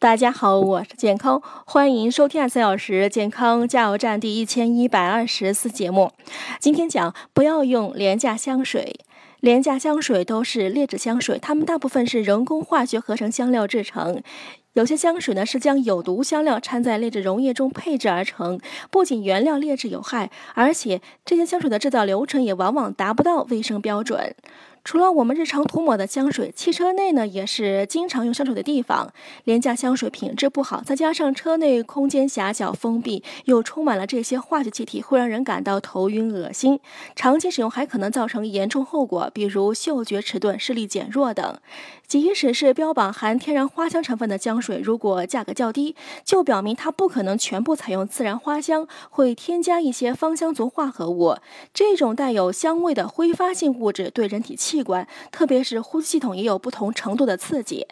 大家好，我是健康，欢迎收听二十四小时健康加油站第一千一百二十四节目。今天讲不要用廉价香水，廉价香水都是劣质香水，它们大部分是人工化学合成香料制成。有些香水呢是将有毒香料掺在劣质溶液中配制而成，不仅原料劣质有害，而且这些香水的制造流程也往往达不到卫生标准。除了我们日常涂抹的香水，汽车内呢也是经常用香水的地方。廉价香水品质不好，再加上车内空间狭小封闭，又充满了这些化学气体，会让人感到头晕恶心。长期使用还可能造成严重后果，比如嗅觉迟钝、视力减弱等。即使是标榜含天然花香成分的香水，如果价格较低，就表明它不可能全部采用自然花香，会添加一些芳香族化合物。这种带有香味的挥发性物质对人体气。器官，特别是呼吸系统也有不同程度的刺激。